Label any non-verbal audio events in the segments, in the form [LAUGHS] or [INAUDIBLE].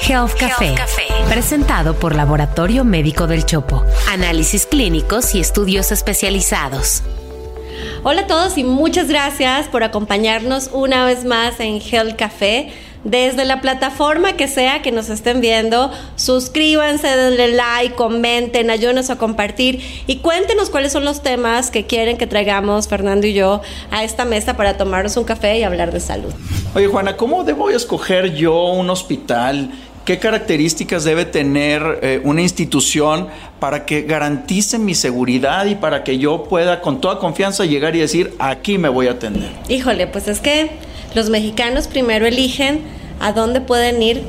Health Café, presentado por Laboratorio Médico del Chopo. Análisis clínicos y estudios especializados. Hola a todos y muchas gracias por acompañarnos una vez más en Health Café. Desde la plataforma que sea que nos estén viendo, suscríbanse, denle like, comenten, ayúdenos a compartir y cuéntenos cuáles son los temas que quieren que traigamos Fernando y yo a esta mesa para tomarnos un café y hablar de salud. Oye Juana, ¿cómo debo escoger yo un hospital? ¿Qué características debe tener eh, una institución para que garantice mi seguridad y para que yo pueda con toda confianza llegar y decir, aquí me voy a atender? Híjole, pues es que los mexicanos primero eligen a dónde pueden ir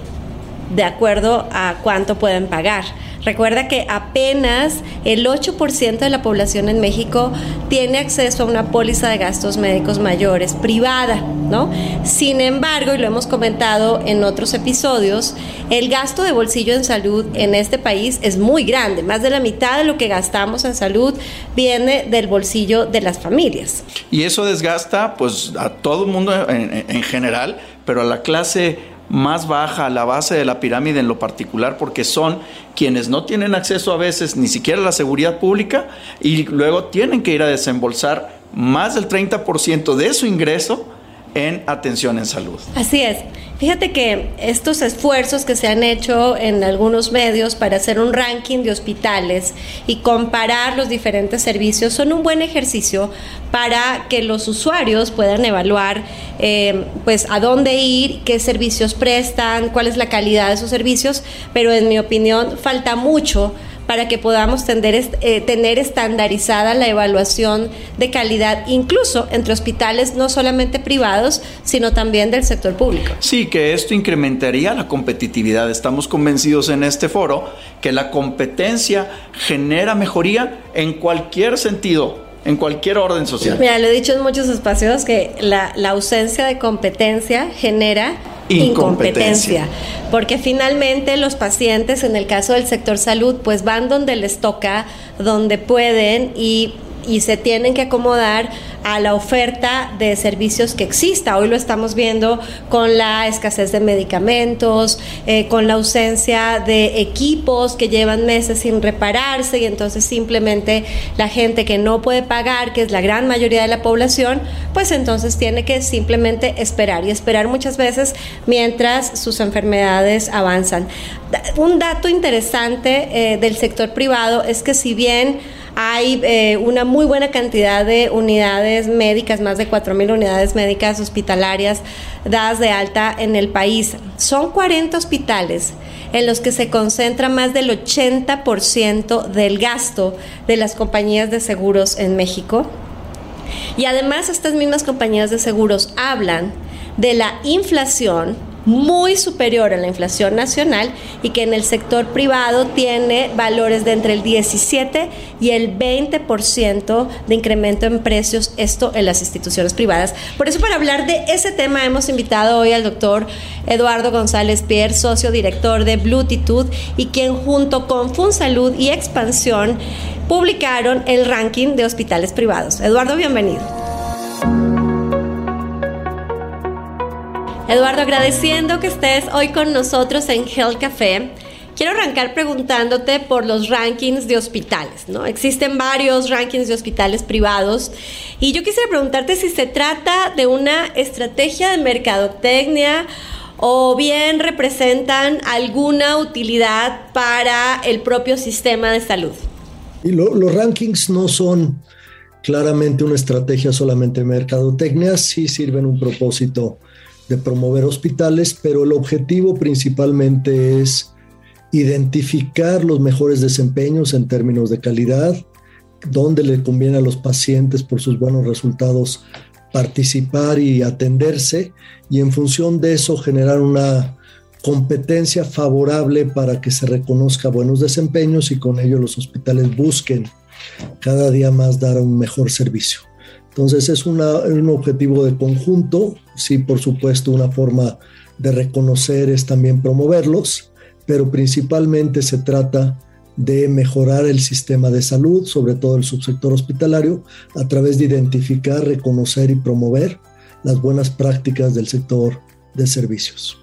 de acuerdo a cuánto pueden pagar. Recuerda que apenas el 8% de la población en México tiene acceso a una póliza de gastos médicos mayores privada, ¿no? Sin embargo, y lo hemos comentado en otros episodios, el gasto de bolsillo en salud en este país es muy grande. Más de la mitad de lo que gastamos en salud viene del bolsillo de las familias. Y eso desgasta pues a todo el mundo en, en general, pero a la clase más baja, la base de la pirámide en lo particular, porque son quienes no tienen acceso a veces ni siquiera a la seguridad pública y luego tienen que ir a desembolsar más del 30% de su ingreso en atención en salud. Así es. Fíjate que estos esfuerzos que se han hecho en algunos medios para hacer un ranking de hospitales y comparar los diferentes servicios son un buen ejercicio para que los usuarios puedan evaluar eh, pues a dónde ir, qué servicios prestan, cuál es la calidad de esos servicios, pero en mi opinión falta mucho para que podamos eh, tener estandarizada la evaluación de calidad, incluso entre hospitales no solamente privados, sino también del sector público. Sí, que esto incrementaría la competitividad. Estamos convencidos en este foro que la competencia genera mejoría en cualquier sentido, en cualquier orden social. Mira, lo he dicho en muchos espacios que la, la ausencia de competencia genera incompetencia. Porque finalmente los pacientes, en el caso del sector salud, pues van donde les toca, donde pueden y y se tienen que acomodar a la oferta de servicios que exista. Hoy lo estamos viendo con la escasez de medicamentos, eh, con la ausencia de equipos que llevan meses sin repararse y entonces simplemente la gente que no puede pagar, que es la gran mayoría de la población, pues entonces tiene que simplemente esperar y esperar muchas veces mientras sus enfermedades avanzan. Un dato interesante eh, del sector privado es que si bien hay eh, una muy buena cantidad de unidades médicas, más de 4.000 unidades médicas hospitalarias dadas de alta en el país. Son 40 hospitales en los que se concentra más del 80% del gasto de las compañías de seguros en México. Y además estas mismas compañías de seguros hablan de la inflación muy superior a la inflación nacional y que en el sector privado tiene valores de entre el 17 y el 20% de incremento en precios, esto en las instituciones privadas. Por eso para hablar de ese tema hemos invitado hoy al doctor Eduardo González Pierre, socio director de Bluetooth y quien junto con FunSalud y Expansión publicaron el ranking de hospitales privados. Eduardo, bienvenido. Eduardo, agradeciendo que estés hoy con nosotros en Health Café. Quiero arrancar preguntándote por los rankings de hospitales, ¿no? Existen varios rankings de hospitales privados y yo quisiera preguntarte si se trata de una estrategia de mercadotecnia o bien representan alguna utilidad para el propio sistema de salud. Y los rankings no son claramente una estrategia solamente mercadotecnia, sí sirven un propósito de promover hospitales, pero el objetivo principalmente es identificar los mejores desempeños en términos de calidad, dónde le conviene a los pacientes por sus buenos resultados participar y atenderse y en función de eso generar una competencia favorable para que se reconozca buenos desempeños y con ello los hospitales busquen cada día más dar un mejor servicio. Entonces es un objetivo de conjunto, sí, por supuesto, una forma de reconocer es también promoverlos, pero principalmente se trata de mejorar el sistema de salud, sobre todo el subsector hospitalario, a través de identificar, reconocer y promover las buenas prácticas del sector de servicios.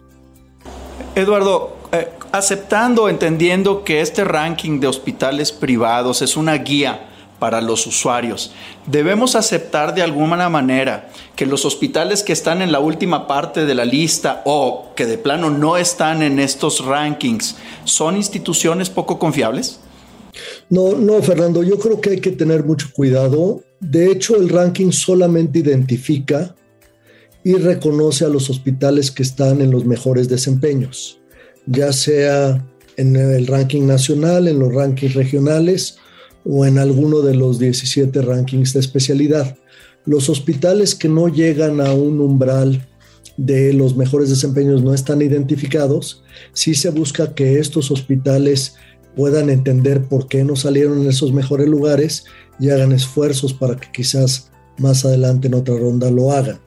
Eduardo, eh, aceptando, entendiendo que este ranking de hospitales privados es una guía para los usuarios. Debemos aceptar de alguna manera que los hospitales que están en la última parte de la lista o que de plano no están en estos rankings son instituciones poco confiables. No, no, Fernando, yo creo que hay que tener mucho cuidado. De hecho, el ranking solamente identifica y reconoce a los hospitales que están en los mejores desempeños, ya sea en el ranking nacional, en los rankings regionales o en alguno de los 17 rankings de especialidad. Los hospitales que no llegan a un umbral de los mejores desempeños no están identificados. Sí se busca que estos hospitales puedan entender por qué no salieron en esos mejores lugares y hagan esfuerzos para que quizás más adelante en otra ronda lo hagan.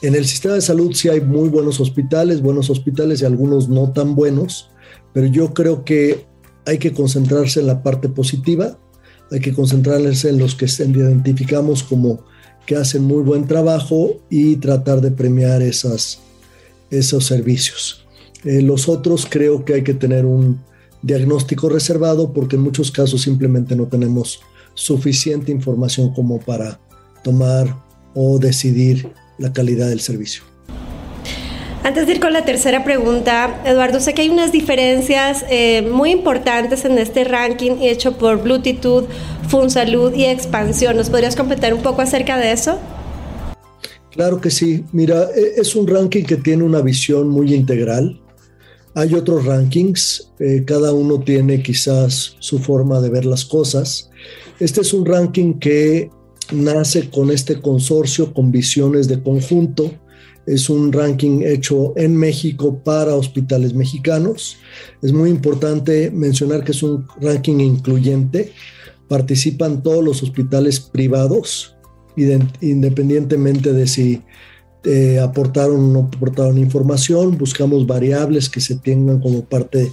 En el sistema de salud sí hay muy buenos hospitales, buenos hospitales y algunos no tan buenos, pero yo creo que hay que concentrarse en la parte positiva, hay que concentrarse en los que identificamos como que hacen muy buen trabajo y tratar de premiar esos servicios. Eh, los otros creo que hay que tener un diagnóstico reservado porque en muchos casos simplemente no tenemos suficiente información como para tomar o decidir la calidad del servicio. Antes de ir con la tercera pregunta, Eduardo, sé que hay unas diferencias eh, muy importantes en este ranking hecho por Bluetooth, FunSalud y Expansión. ¿Nos podrías completar un poco acerca de eso? Claro que sí. Mira, e, es un ranking que tiene una visión muy integral. Hay otros rankings, eh, cada uno tiene quizás su forma de ver las cosas. Este es un ranking que nace con este consorcio, con visiones de conjunto es un ranking hecho en México para hospitales mexicanos. Es muy importante mencionar que es un ranking incluyente. Participan todos los hospitales privados, independientemente de si eh, aportaron o no aportaron información. Buscamos variables que se tengan como parte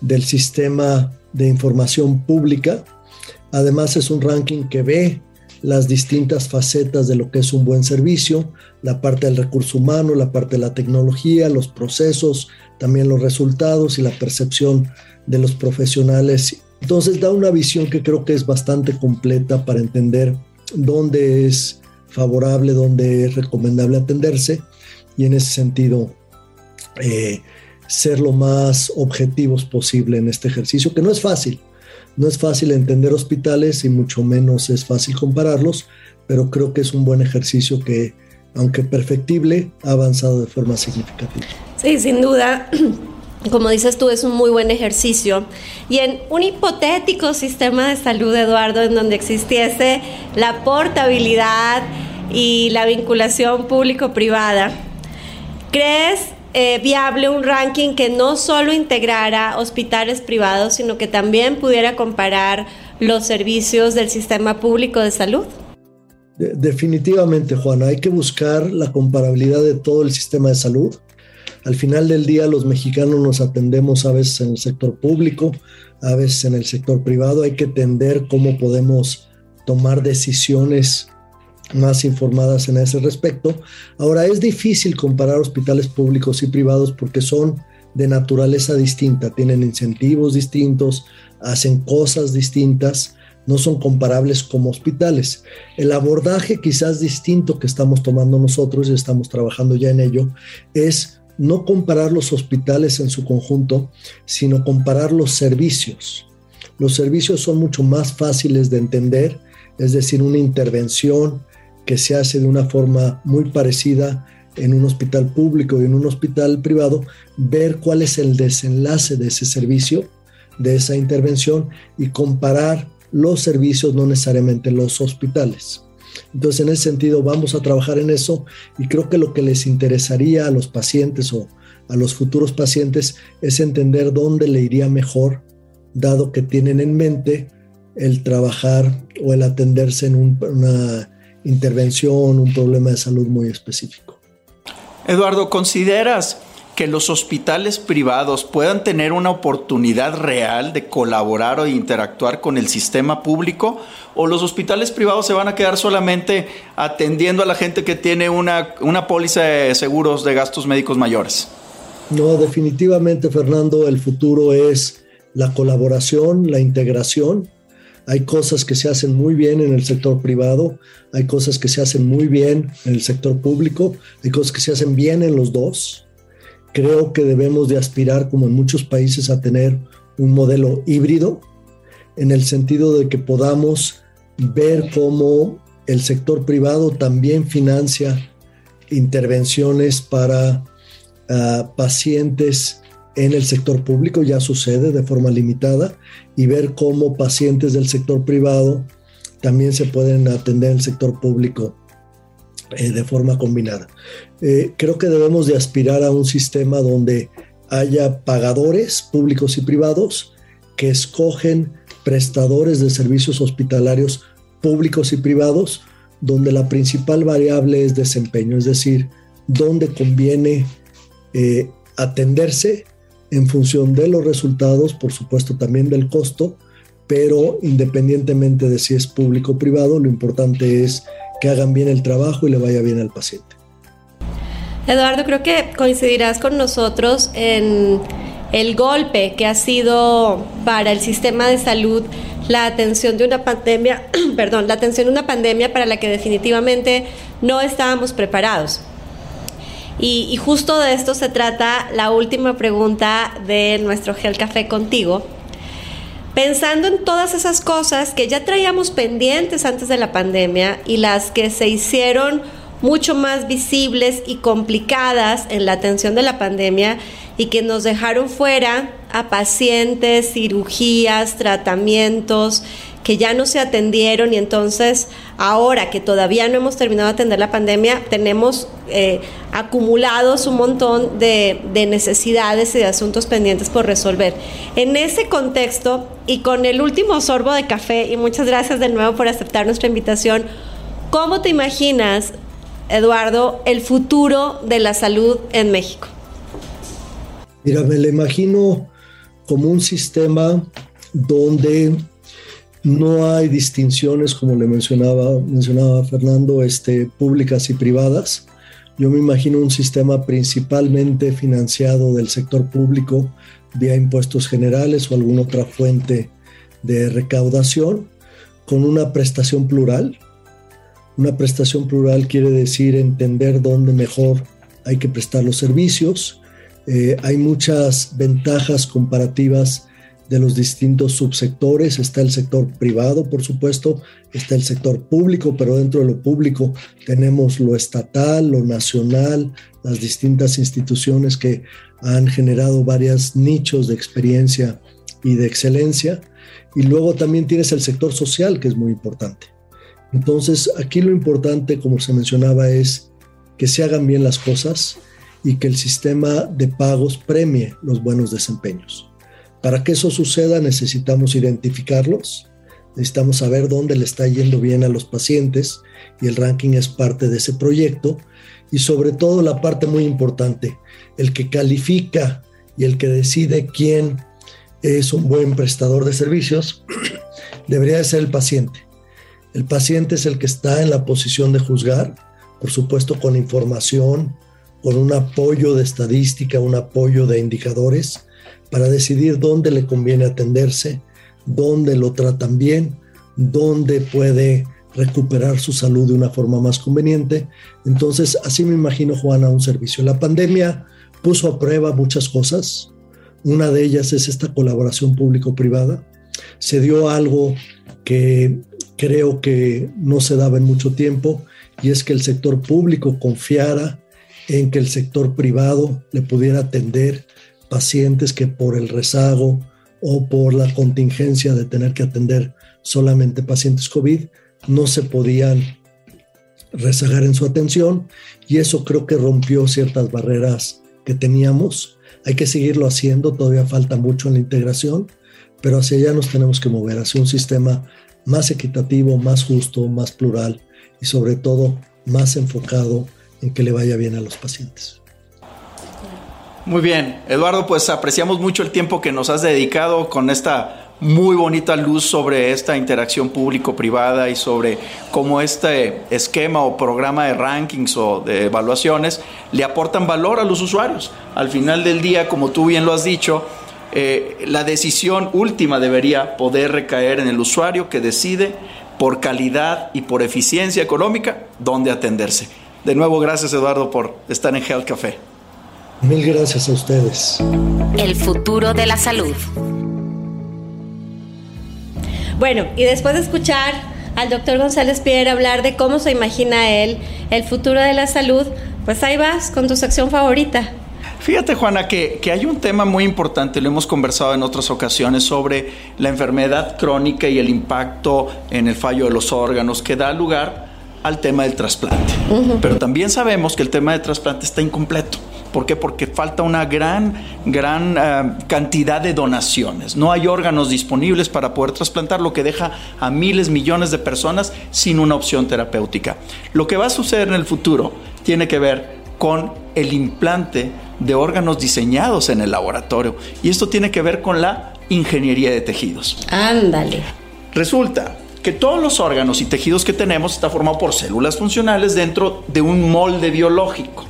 del sistema de información pública. Además es un ranking que ve las distintas facetas de lo que es un buen servicio, la parte del recurso humano, la parte de la tecnología, los procesos, también los resultados y la percepción de los profesionales. Entonces da una visión que creo que es bastante completa para entender dónde es favorable, dónde es recomendable atenderse y en ese sentido eh, ser lo más objetivos posible en este ejercicio, que no es fácil. No es fácil entender hospitales y mucho menos es fácil compararlos, pero creo que es un buen ejercicio que, aunque perfectible, ha avanzado de forma significativa. Sí, sin duda. [CLEARS THROAT] Como dices tú, es un muy buen ejercicio. Y en un hipotético sistema de salud, Eduardo, en donde existiese la portabilidad y la vinculación público-privada, ¿crees eh, viable un ranking que no solo integrara hospitales privados, sino que también pudiera comparar los servicios del sistema público de salud? definitivamente, Juana, hay que buscar la comparabilidad de todo el sistema de salud. Al final del día, los mexicanos nos atendemos a veces en el sector público, a veces en el sector privado. Hay que entender cómo podemos tomar decisiones más informadas en ese respecto. Ahora, es difícil comparar hospitales públicos y privados porque son de naturaleza distinta, tienen incentivos distintos, hacen cosas distintas, no son comparables como hospitales. El abordaje quizás distinto que estamos tomando nosotros y estamos trabajando ya en ello es no comparar los hospitales en su conjunto, sino comparar los servicios. Los servicios son mucho más fáciles de entender, es decir, una intervención, que se hace de una forma muy parecida en un hospital público y en un hospital privado, ver cuál es el desenlace de ese servicio, de esa intervención y comparar los servicios, no necesariamente los hospitales. Entonces, en ese sentido, vamos a trabajar en eso y creo que lo que les interesaría a los pacientes o a los futuros pacientes es entender dónde le iría mejor, dado que tienen en mente el trabajar o el atenderse en una intervención, un problema de salud muy específico. Eduardo, ¿consideras que los hospitales privados puedan tener una oportunidad real de colaborar o interactuar con el sistema público? ¿O los hospitales privados se van a quedar solamente atendiendo a la gente que tiene una, una póliza de seguros de gastos médicos mayores? No, definitivamente, Fernando, el futuro es la colaboración, la integración. Hay cosas que se hacen muy bien en el sector privado, hay cosas que se hacen muy bien en el sector público, hay cosas que se hacen bien en los dos. Creo que debemos de aspirar, como en muchos países, a tener un modelo híbrido, en el sentido de que podamos ver cómo el sector privado también financia intervenciones para ah, pacientes en el sector público, ya sucede de forma limitada, y ver cómo pacientes del sector privado también se pueden atender en el sector público eh, de forma combinada. Eh, creo que debemos de aspirar a un sistema donde haya pagadores públicos y privados que escogen prestadores de servicios hospitalarios públicos y privados, donde la principal variable es desempeño, es decir, donde conviene eh, atenderse en función de los resultados, por supuesto también del costo, pero independientemente de si es público o privado, lo importante es que hagan bien el trabajo y le vaya bien al paciente. Eduardo, creo que coincidirás con nosotros en el golpe que ha sido para el sistema de salud la atención de una pandemia, [CLEARS THROAT] perdón, la atención de una pandemia para la que definitivamente no estábamos preparados. Y, justo de esto se trata la última pregunta de nuestro Gel Café contigo. Pensando en todas esas cosas que ya traíamos pendientes antes de la pandemia y las que se hicieron mucho más visibles y complicadas en la atención de la pandemia y que nos dejaron fuera a pacientes, cirugías, tratamientos que ya no se atendieron y entonces ahora que todavía no hemos terminado de atender la pandemia, tenemos eh, acumulados un montón de, de necesidades y de asuntos pendientes por resolver. En ese contexto y con el último sorbo de café, y muchas gracias de nuevo por aceptar nuestra invitación, ¿cómo te imaginas, Eduardo, el futuro de la salud en México? Mira, me lo imagino como un sistema donde no hay distinciones, como le mencionaba, mencionaba Fernando, este, públicas y privadas. Yo me imagino un sistema principalmente financiado del sector público vía impuestos generales o alguna otra fuente de recaudación, con una prestación plural. Una prestación plural quiere decir entender dónde mejor hay que prestar los servicios, eh, hay muchas ventajas comparativas de los distintos subsectores. Está el sector privado, por supuesto, está el sector público, pero dentro de lo público tenemos lo estatal, lo nacional, las distintas instituciones que han generado varios nichos de experiencia y de excelencia. Y luego también tienes el sector social, que es muy importante. Entonces, aquí lo importante, como se mencionaba, es que se hagan bien las cosas, y que el sistema de pagos premie los buenos desempeños. Para que eso suceda necesitamos identificarlos, necesitamos saber dónde le está yendo bien a los pacientes y el ranking es parte de ese proyecto y sobre todo la parte muy importante, el que califica y el que decide quién es un buen prestador de servicios [CLEARS THROAT] debería de ser el paciente. El paciente es el que está en la posición de juzgar, por supuesto con información, con un apoyo de estadística, un apoyo de indicadores para decidir dónde le conviene atenderse, dónde lo tratan bien, dónde puede recuperar su salud de una forma más conveniente. Entonces, así me imagino, Juana, un servicio. La pandemia puso a prueba muchas cosas. Una de ellas es esta colaboración público-privada. Se dio algo que creo que no se daba en mucho tiempo y es que el sector público confiara en que el sector privado le pudiera atender pacientes que por el rezago o por la contingencia de tener que atender solamente pacientes COVID no se podían rezagar en su atención y eso creo que rompió ciertas barreras que teníamos. Hay que seguirlo haciendo, todavía falta mucho en la integración, pero hacia allá nos tenemos que mover, hacia un sistema más equitativo, más justo, más plural y sobre todo más enfocado en que le vaya bien a los pacientes. Muy bien, Eduardo, pues apreciamos mucho el tiempo que nos has dedicado con esta muy bonita luz sobre esta interacción público-privada y sobre cómo este esquema o programa de rankings o de evaluaciones le aportan valor a los usuarios. Al final del día, como tú bien lo has dicho, eh, la decisión última debería poder recaer en el usuario que decide por calidad y por eficiencia económica dónde atenderse. De nuevo, gracias Eduardo por estar en Health Café. Mil gracias a ustedes. El futuro de la salud. Bueno, y después de escuchar al doctor González Pierre hablar de cómo se imagina él el futuro de la salud, pues ahí vas con tu sección favorita. Fíjate, Juana, que, que, hay un tema muy importante, lo hemos conversado en otras ocasiones, sobre la enfermedad crónica y el impacto en el fallo de los órganos que da lugar al tema del trasplante. Pero también sabemos que el tema del trasplante está incompleto. ¿Por qué? Porque falta una gran, gran eh, cantidad de donaciones. No hay órganos disponibles para poder trasplantar, lo que deja a miles, millones de personas sin una opción terapéutica. Lo que va a suceder en el futuro tiene que ver con el implante de órganos diseñados en el laboratorio. Y esto tiene que ver con la ingeniería de tejidos. Ándale. Resulta que todos los órganos y tejidos que tenemos está formado por células funcionales dentro de un molde biológico.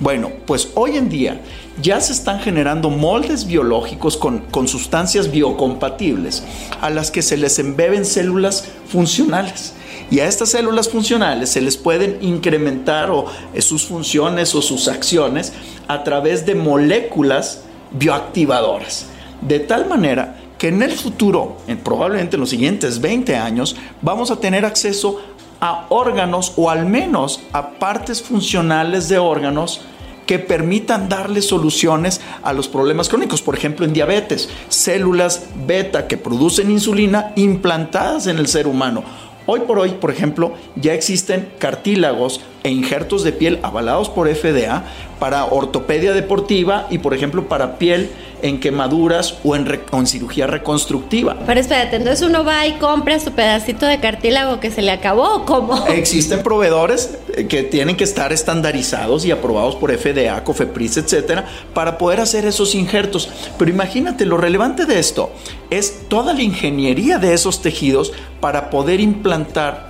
Bueno, pues hoy en día ya se están generando moldes biológicos con, sustancias biocompatibles a las que se les embeben células funcionales. Y a estas células funcionales se les pueden incrementar o, eh, sus funciones o sus acciones a través de moléculas bioactivadoras. De tal manera que en el futuro, probablemente en los siguientes 20 años, vamos a tener acceso a órganos o al menos a partes funcionales de órganos que permitan darle soluciones a los problemas crónicos. Por ejemplo, en diabetes, células beta que producen insulina implantadas en el ser humano. Hoy por hoy, por ejemplo, ya existen cartílagos e injertos de piel avalados por FDA para ortopedia deportiva y, por ejemplo, para piel en quemaduras o en, cirugía reconstructiva. Pero espérate, entonces uno va y compra su pedacito de cartílago que se le acabó, ¿cómo? [LAUGHS] Existen proveedores eh, que tienen que estar estandarizados y aprobados por FDA, COFEPRIS, etcétera, para poder hacer esos injertos. Pero imagínate, lo relevante de esto es toda la ingeniería de esos tejidos para poder implantar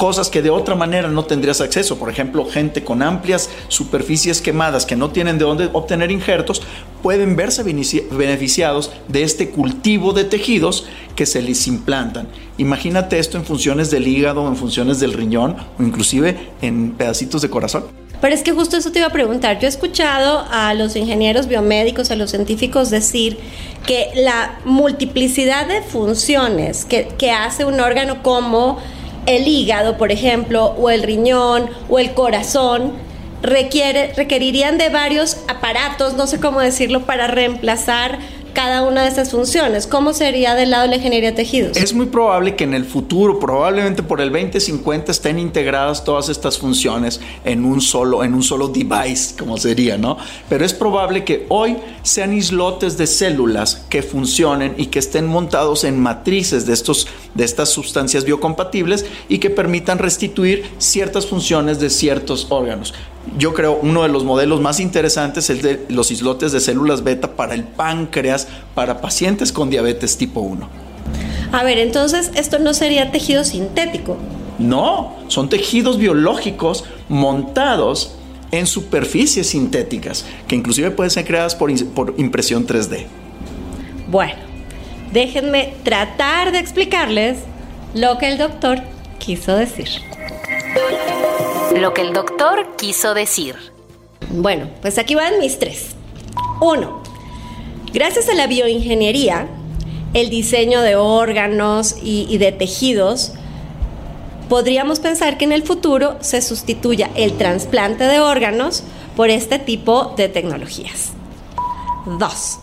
cosas que de otra manera no tendrías acceso. Por ejemplo, gente con amplias superficies quemadas que no tienen de dónde obtener injertos, pueden verse beneficiados de este cultivo de tejidos que se les implantan. Imagínate esto en funciones del hígado, en funciones del riñón o inclusive en pedacitos de corazón. Pero es que justo eso te iba a preguntar. Yo he escuchado a los ingenieros biomédicos, a los científicos decir que la multiplicidad de funciones que, que hace un órgano como el hígado, por ejemplo, o el riñón, o el corazón, requiere, requerirían de varios aparatos, no sé cómo decirlo, para reemplazar cada una de esas funciones. ¿Cómo sería del lado de la ingeniería de tejidos? Es muy probable que en el futuro, probablemente por el 2050, estén integradas todas estas funciones en un solo, en un solo device, como sería, ¿no? Pero es probable que hoy sean islotes de células que funcionen y que estén montados en matrices de, estos, de estas sustancias biocompatibles y que permitan restituir ciertas funciones de ciertos órganos yo creo uno de los modelos más interesantes es de los islotes de células beta para el páncreas para pacientes con diabetes tipo 1. A ver, entonces esto no sería tejido sintético. No, son tejidos biológicos montados en superficies sintéticas, que inclusive pueden ser creadas por, por impresión 3D. Bueno, déjenme tratar de explicarles lo que el doctor quiso decir. Lo que el doctor quiso decir. Bueno, pues aquí van mis tres. Uno, gracias a la bioingeniería, el diseño de órganos y, de tejidos, podríamos pensar que en el futuro se sustituya el trasplante de órganos por este tipo de tecnologías. Dos,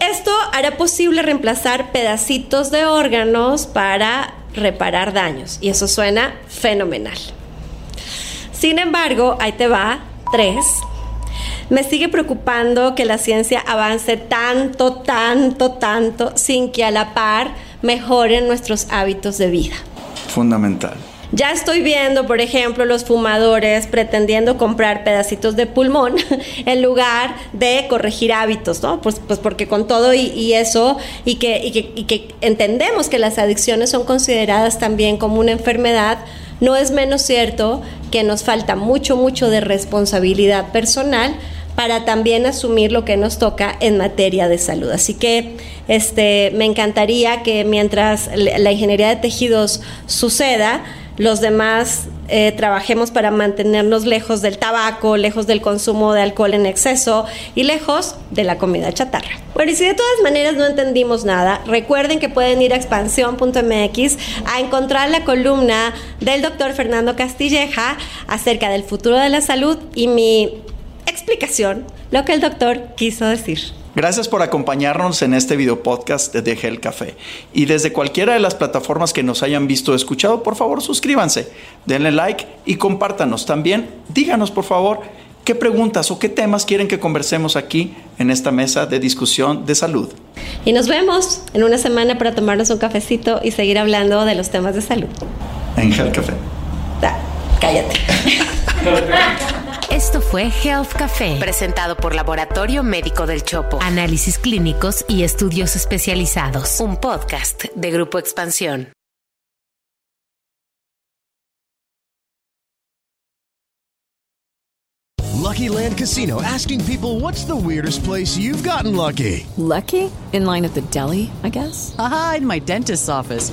esto hará posible reemplazar pedacitos de órganos para reparar daños y eso suena fenomenal. Sin embargo, ahí te va, tres. Me sigue preocupando que la ciencia avance tanto, tanto, tanto sin que a la par mejoren nuestros hábitos de vida. Fundamental. Ya estoy viendo, por ejemplo, los fumadores pretendiendo comprar pedacitos de pulmón [LAUGHS] en lugar de corregir hábitos, ¿no? Pues, pues porque con todo y, eso, y que, y que, y que entendemos que las adicciones son consideradas también como una enfermedad, no es menos cierto que nos falta mucho, mucho de responsabilidad personal para también asumir lo que nos toca en materia de salud. Así que este, me encantaría que mientras la ingeniería de tejidos suceda, los demás eh, trabajemos para mantenernos lejos del tabaco, lejos del consumo de alcohol en exceso y lejos de la comida chatarra. Bueno, y si de todas maneras no entendimos nada, recuerden que pueden ir a expansión.mx a encontrar la columna del doctor Fernando Castilleja acerca del futuro de la salud y mi explicación, lo que el doctor quiso decir. Gracias por acompañarnos en este video podcast de Deje el Café. Y desde cualquiera de las plataformas que nos hayan visto o escuchado, por favor suscríbanse, denle like y compártanos. También díganos, por favor, qué preguntas o qué temas quieren que conversemos aquí en esta mesa de discusión de salud. Y nos vemos en una semana para tomarnos un cafecito y seguir hablando de los temas de salud. En Health Café. cállate. [LAUGHS] Esto fue Health Café, presentado por Laboratorio Médico del Chopo. Análisis clínicos y estudios especializados. Un podcast de Grupo Expansión. Lucky Land Casino asking people what's the weirdest place you've gotten lucky? Lucky? In line at the deli, I guess. Aha, in my dentist's office.